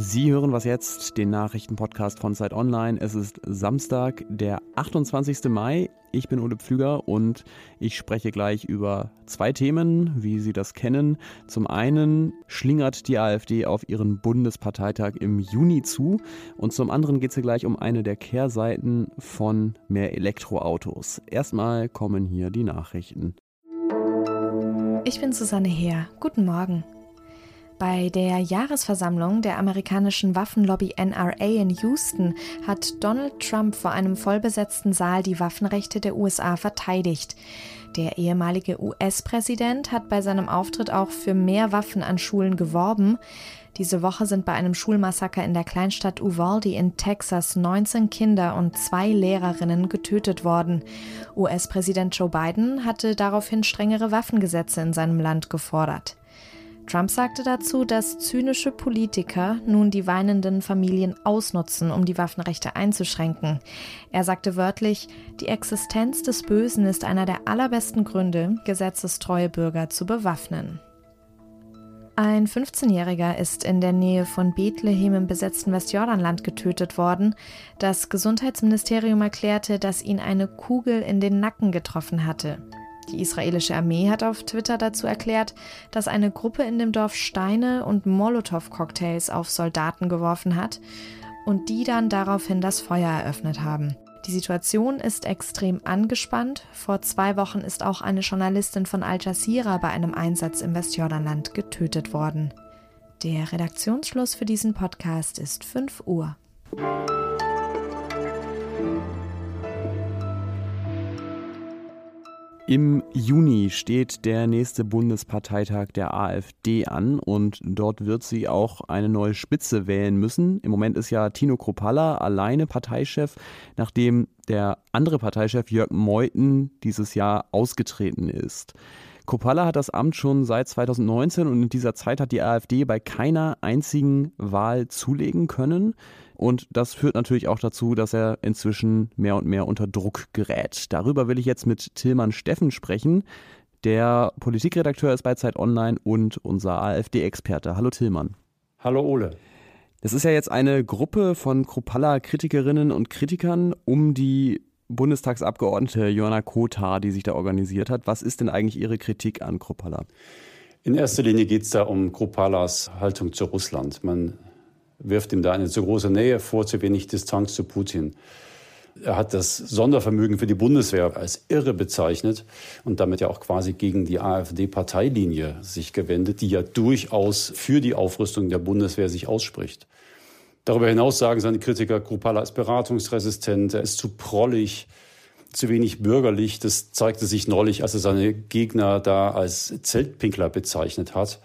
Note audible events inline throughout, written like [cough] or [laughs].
Sie hören was jetzt, den Nachrichtenpodcast von Zeit Online. Es ist Samstag, der 28. Mai. Ich bin Ole Pflüger und ich spreche gleich über zwei Themen, wie Sie das kennen. Zum einen schlingert die AfD auf ihren Bundesparteitag im Juni zu und zum anderen geht es hier gleich um eine der Kehrseiten von mehr Elektroautos. Erstmal kommen hier die Nachrichten. Ich bin Susanne Heer. Guten Morgen. Bei der Jahresversammlung der amerikanischen Waffenlobby NRA in Houston hat Donald Trump vor einem vollbesetzten Saal die Waffenrechte der USA verteidigt. Der ehemalige US-Präsident hat bei seinem Auftritt auch für mehr Waffen an Schulen geworben. Diese Woche sind bei einem Schulmassaker in der Kleinstadt Uvalde in Texas 19 Kinder und zwei Lehrerinnen getötet worden. US-Präsident Joe Biden hatte daraufhin strengere Waffengesetze in seinem Land gefordert. Trump sagte dazu, dass zynische Politiker nun die weinenden Familien ausnutzen, um die Waffenrechte einzuschränken. Er sagte wörtlich, die Existenz des Bösen ist einer der allerbesten Gründe, gesetzestreue Bürger zu bewaffnen. Ein 15-Jähriger ist in der Nähe von Bethlehem im besetzten Westjordanland getötet worden. Das Gesundheitsministerium erklärte, dass ihn eine Kugel in den Nacken getroffen hatte. Die israelische Armee hat auf Twitter dazu erklärt, dass eine Gruppe in dem Dorf Steine und Molotow-Cocktails auf Soldaten geworfen hat und die dann daraufhin das Feuer eröffnet haben. Die Situation ist extrem angespannt. Vor zwei Wochen ist auch eine Journalistin von Al Jazeera bei einem Einsatz im Westjordanland getötet worden. Der Redaktionsschluss für diesen Podcast ist 5 Uhr. Im Juni steht der nächste Bundesparteitag der AfD an und dort wird sie auch eine neue Spitze wählen müssen. Im Moment ist ja Tino Kropalla alleine Parteichef, nachdem der andere Parteichef Jörg Meuthen dieses Jahr ausgetreten ist. Kropalla hat das Amt schon seit 2019 und in dieser Zeit hat die AfD bei keiner einzigen Wahl zulegen können. Und das führt natürlich auch dazu, dass er inzwischen mehr und mehr unter Druck gerät. Darüber will ich jetzt mit Tillmann Steffen sprechen. Der Politikredakteur ist bei Zeit Online und unser AfD-Experte. Hallo Tillmann. Hallo Ole. Das ist ja jetzt eine Gruppe von Kropalla-Kritikerinnen und Kritikern um die Bundestagsabgeordnete Joanna Kotar, die sich da organisiert hat. Was ist denn eigentlich Ihre Kritik an Kropalla? In erster Linie geht es da um Kropallas Haltung zu Russland. Man wirft ihm da eine zu große Nähe vor, zu wenig Distanz zu Putin. Er hat das Sondervermögen für die Bundeswehr als irre bezeichnet und damit ja auch quasi gegen die AfD-Parteilinie sich gewendet, die ja durchaus für die Aufrüstung der Bundeswehr sich ausspricht. Darüber hinaus sagen seine Kritiker, Krupala ist beratungsresistent, er ist zu prollig, zu wenig bürgerlich. Das zeigte sich neulich, als er seine Gegner da als Zeltpinkler bezeichnet hat.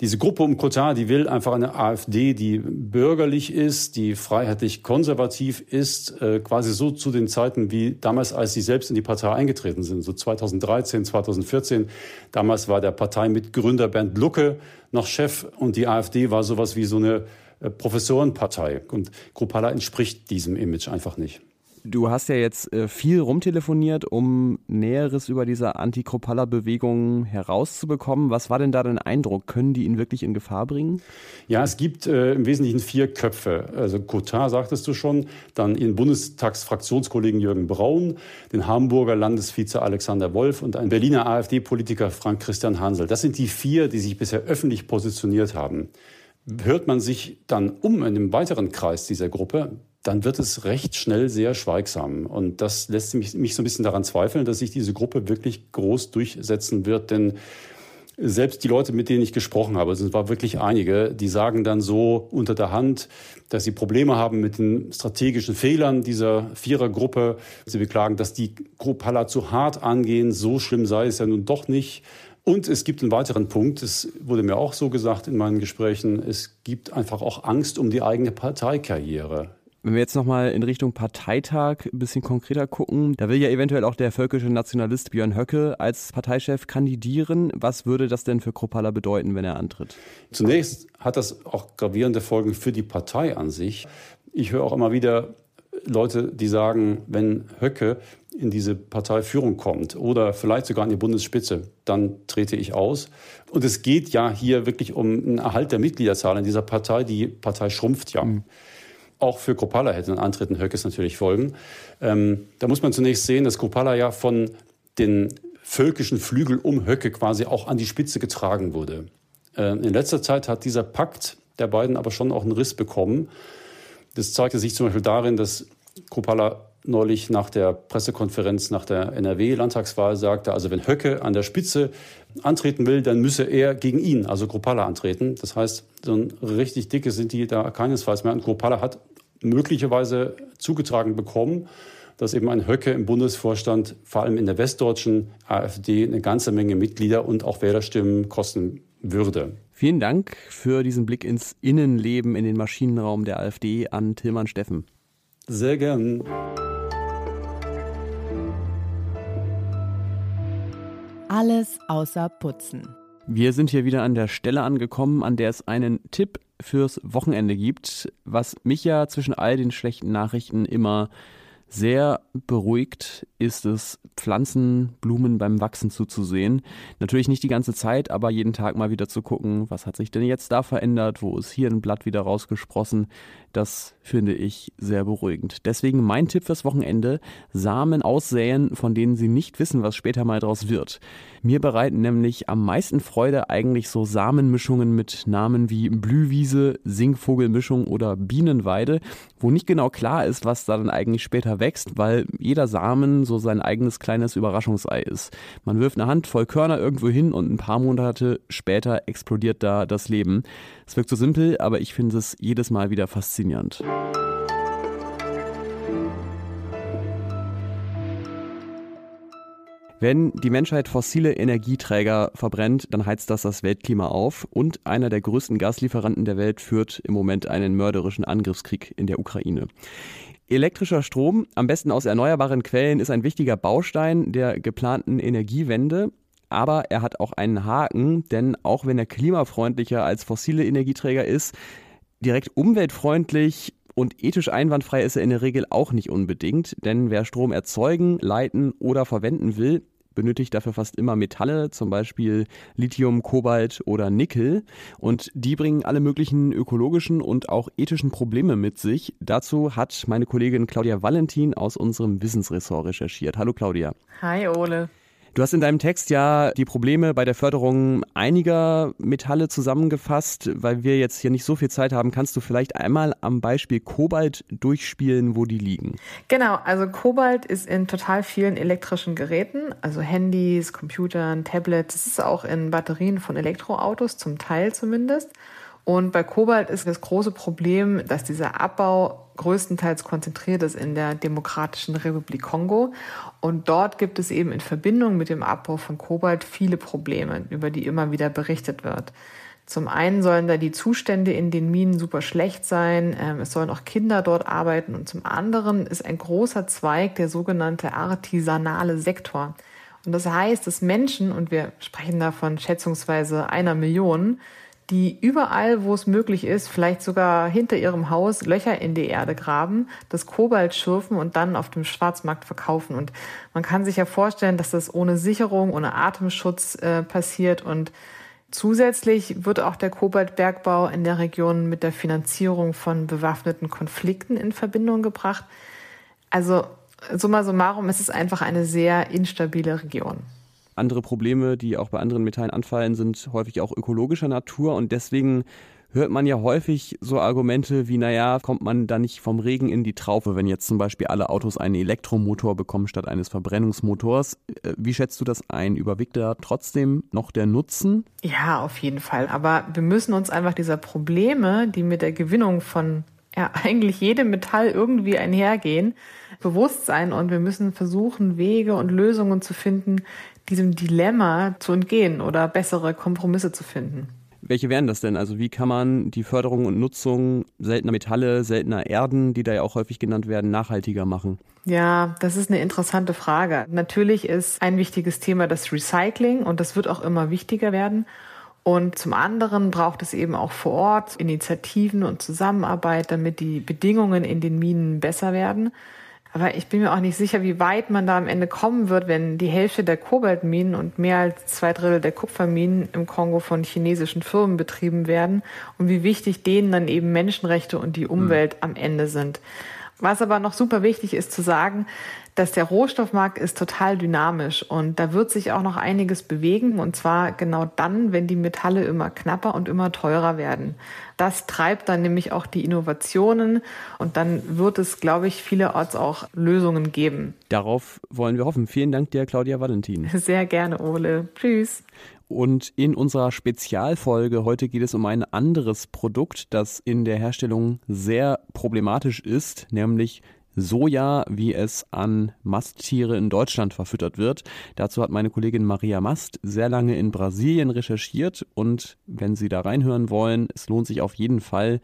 Diese Gruppe um Cotard, die will einfach eine AfD, die bürgerlich ist, die freiheitlich konservativ ist, äh, quasi so zu den Zeiten wie damals, als sie selbst in die Partei eingetreten sind, so 2013, 2014. Damals war der Parteimitgründer Bernd Lucke noch Chef und die AfD war sowas wie so eine äh, Professorenpartei. Und Kropala entspricht diesem Image einfach nicht. Du hast ja jetzt äh, viel rumtelefoniert, um Näheres über diese Anti-Kropalla-Bewegung herauszubekommen. Was war denn da dein Eindruck? Können die ihn wirklich in Gefahr bringen? Ja, es gibt äh, im Wesentlichen vier Köpfe. Also Cotard sagtest du schon, dann ihren Bundestagsfraktionskollegen Jürgen Braun, den Hamburger Landesvize Alexander Wolf und ein Berliner AfD-Politiker Frank Christian Hansel. Das sind die vier, die sich bisher öffentlich positioniert haben. Hört man sich dann um in dem weiteren Kreis dieser Gruppe, dann wird es recht schnell sehr schweigsam. Und das lässt mich, mich so ein bisschen daran zweifeln, dass sich diese Gruppe wirklich groß durchsetzen wird. Denn selbst die Leute, mit denen ich gesprochen habe, es war wirklich einige, die sagen dann so unter der Hand, dass sie Probleme haben mit den strategischen Fehlern dieser Vierergruppe. Sie beklagen, dass die Gruppalla zu hart angehen. So schlimm sei es ja nun doch nicht. Und es gibt einen weiteren Punkt, es wurde mir auch so gesagt in meinen Gesprächen, es gibt einfach auch Angst um die eigene Parteikarriere. Wenn wir jetzt nochmal in Richtung Parteitag ein bisschen konkreter gucken, da will ja eventuell auch der völkische Nationalist Björn Höcke als Parteichef kandidieren. Was würde das denn für Kropala bedeuten, wenn er antritt? Zunächst hat das auch gravierende Folgen für die Partei an sich. Ich höre auch immer wieder Leute, die sagen, wenn Höcke in diese Parteiführung kommt oder vielleicht sogar in die Bundesspitze, dann trete ich aus. Und es geht ja hier wirklich um einen Erhalt der Mitgliederzahl in dieser Partei. Die Partei schrumpft ja. Mhm. Auch für Kropala hätte ein Antritt in Höckes natürlich folgen. Ähm, da muss man zunächst sehen, dass Kropala ja von den völkischen Flügel um Höcke quasi auch an die Spitze getragen wurde. Äh, in letzter Zeit hat dieser Pakt der beiden aber schon auch einen Riss bekommen. Das zeigte sich zum Beispiel darin, dass Kropala neulich nach der Pressekonferenz nach der NRW-Landtagswahl sagte, also wenn Höcke an der Spitze antreten will, dann müsse er gegen ihn, also Kropala, antreten. Das heißt, so ein richtig dicke sind die da keinesfalls mehr. Und Kropala hat möglicherweise zugetragen bekommen, dass eben ein Höcke im Bundesvorstand, vor allem in der westdeutschen AfD, eine ganze Menge Mitglieder und auch Wählerstimmen kosten würde. Vielen Dank für diesen Blick ins Innenleben in den Maschinenraum der AfD an Tilman Steffen. Sehr gern. Alles außer Putzen. Wir sind hier wieder an der Stelle angekommen, an der es einen Tipp fürs Wochenende gibt, was mich ja zwischen all den schlechten Nachrichten immer sehr beruhigt ist es, Pflanzen, Blumen beim Wachsen zuzusehen. Natürlich nicht die ganze Zeit, aber jeden Tag mal wieder zu gucken, was hat sich denn jetzt da verändert, wo ist hier ein Blatt wieder rausgesprossen. Das finde ich sehr beruhigend. Deswegen mein Tipp fürs Wochenende, Samen aussäen, von denen Sie nicht wissen, was später mal draus wird. Mir bereiten nämlich am meisten Freude eigentlich so Samenmischungen mit Namen wie Blühwiese, Singvogelmischung oder Bienenweide, wo nicht genau klar ist, was da dann eigentlich später wächst, weil jeder Samen so sein eigenes kleines Überraschungsei ist. Man wirft eine Handvoll Körner irgendwo hin und ein paar Monate später explodiert da das Leben. Es wirkt so simpel, aber ich finde es jedes Mal wieder faszinierend. Wenn die Menschheit fossile Energieträger verbrennt, dann heizt das das Weltklima auf und einer der größten Gaslieferanten der Welt führt im Moment einen mörderischen Angriffskrieg in der Ukraine. Elektrischer Strom, am besten aus erneuerbaren Quellen, ist ein wichtiger Baustein der geplanten Energiewende. Aber er hat auch einen Haken, denn auch wenn er klimafreundlicher als fossile Energieträger ist, direkt umweltfreundlich und ethisch einwandfrei ist er in der Regel auch nicht unbedingt, denn wer Strom erzeugen, leiten oder verwenden will, benötigt dafür fast immer Metalle, zum Beispiel Lithium, Kobalt oder Nickel. Und die bringen alle möglichen ökologischen und auch ethischen Probleme mit sich. Dazu hat meine Kollegin Claudia Valentin aus unserem Wissensressort recherchiert. Hallo Claudia. Hi Ole. Du hast in deinem Text ja die Probleme bei der Förderung einiger Metalle zusammengefasst. Weil wir jetzt hier nicht so viel Zeit haben, kannst du vielleicht einmal am Beispiel Kobalt durchspielen, wo die liegen? Genau, also Kobalt ist in total vielen elektrischen Geräten, also Handys, Computern, Tablets. Es ist auch in Batterien von Elektroautos, zum Teil zumindest. Und bei Kobalt ist das große Problem, dass dieser Abbau größtenteils konzentriert ist in der Demokratischen Republik Kongo. Und dort gibt es eben in Verbindung mit dem Abbau von Kobalt viele Probleme, über die immer wieder berichtet wird. Zum einen sollen da die Zustände in den Minen super schlecht sein, ähm, es sollen auch Kinder dort arbeiten und zum anderen ist ein großer Zweig der sogenannte artisanale Sektor. Und das heißt, dass Menschen, und wir sprechen da von schätzungsweise einer Million, die überall, wo es möglich ist, vielleicht sogar hinter ihrem Haus Löcher in die Erde graben, das Kobalt schürfen und dann auf dem Schwarzmarkt verkaufen. Und man kann sich ja vorstellen, dass das ohne Sicherung, ohne Atemschutz äh, passiert. Und zusätzlich wird auch der Kobaltbergbau in der Region mit der Finanzierung von bewaffneten Konflikten in Verbindung gebracht. Also summa summarum, es ist einfach eine sehr instabile Region. Andere Probleme, die auch bei anderen Metallen anfallen, sind häufig auch ökologischer Natur und deswegen hört man ja häufig so Argumente wie, naja, kommt man da nicht vom Regen in die Traufe, wenn jetzt zum Beispiel alle Autos einen Elektromotor bekommen statt eines Verbrennungsmotors. Äh, wie schätzt du das ein? Überwiegt da trotzdem noch der Nutzen? Ja, auf jeden Fall. Aber wir müssen uns einfach dieser Probleme, die mit der Gewinnung von ja, [laughs] eigentlich jedem Metall irgendwie einhergehen, bewusst sein und wir müssen versuchen, Wege und Lösungen zu finden, diesem Dilemma zu entgehen oder bessere Kompromisse zu finden. Welche wären das denn? Also wie kann man die Förderung und Nutzung seltener Metalle, seltener Erden, die da ja auch häufig genannt werden, nachhaltiger machen? Ja, das ist eine interessante Frage. Natürlich ist ein wichtiges Thema das Recycling und das wird auch immer wichtiger werden. Und zum anderen braucht es eben auch vor Ort Initiativen und Zusammenarbeit, damit die Bedingungen in den Minen besser werden. Aber ich bin mir auch nicht sicher, wie weit man da am Ende kommen wird, wenn die Hälfte der Kobaltminen und mehr als zwei Drittel der Kupferminen im Kongo von chinesischen Firmen betrieben werden und wie wichtig denen dann eben Menschenrechte und die Umwelt mhm. am Ende sind. Was aber noch super wichtig ist zu sagen, dass der Rohstoffmarkt ist total dynamisch und da wird sich auch noch einiges bewegen und zwar genau dann, wenn die Metalle immer knapper und immer teurer werden. Das treibt dann nämlich auch die Innovationen und dann wird es, glaube ich, vielerorts auch Lösungen geben. Darauf wollen wir hoffen. Vielen Dank dir, Claudia Valentin. Sehr gerne, Ole. Tschüss. Und in unserer Spezialfolge heute geht es um ein anderes Produkt, das in der Herstellung sehr problematisch ist, nämlich Soja, wie es an Masttiere in Deutschland verfüttert wird. Dazu hat meine Kollegin Maria Mast sehr lange in Brasilien recherchiert und wenn Sie da reinhören wollen, es lohnt sich auf jeden Fall.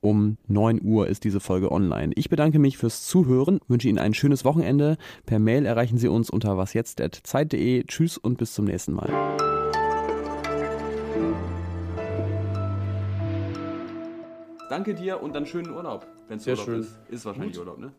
Um 9 Uhr ist diese Folge online. Ich bedanke mich fürs Zuhören, wünsche Ihnen ein schönes Wochenende. Per Mail erreichen Sie uns unter wasjetzt.zeit.de. Tschüss und bis zum nächsten Mal. Danke dir und dann schönen Urlaub, wenn es Urlaub schön. ist. Ist wahrscheinlich Gut. Urlaub, ne?